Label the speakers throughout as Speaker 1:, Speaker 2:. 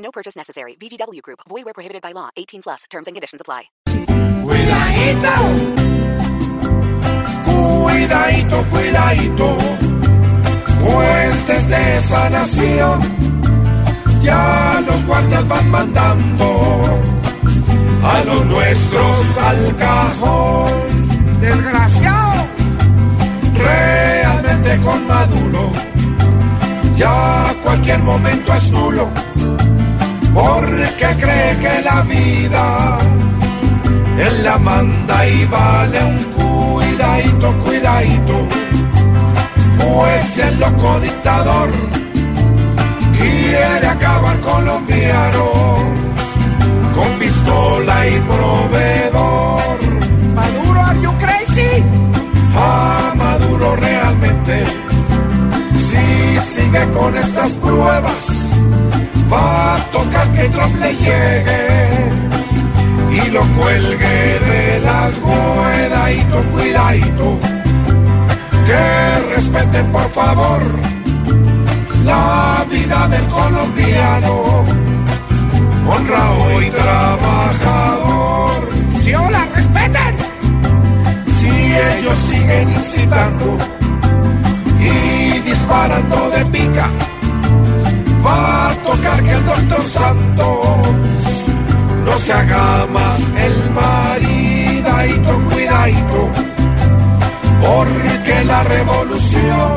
Speaker 1: No purchase necessary. VGW Group. Void where prohibited by law. 18 plus. Terms and conditions apply.
Speaker 2: Cuidadito, cuidadito, cuidadito, pues desde esa nación ya los guardias van mandando a los nuestros al cajón. Desgraciado, realmente con Maduro ya cualquier momento es nulo, porque cree que la vida él la manda y vale un cuidadito, cuidadito. Pues si el loco dictador quiere acabar con los viaros con pistola y proveedor. Maduro, are you crazy? Ah, Maduro realmente, si sigue con estas pruebas, va a tocar que Trump le llegue y lo cuelgue de las cuidadito, cuidadito. Que respeten por favor la vida del colombiano, honrado y trabajador. Si o la respeten, si ellos siguen incitando y disparando de pica, va a porque la revolución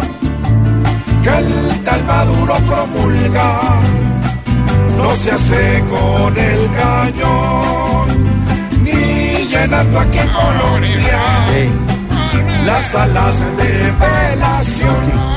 Speaker 2: que el tal Maduro promulga no se hace con el cañón, ni llenando aquí en Colombia las salas de velación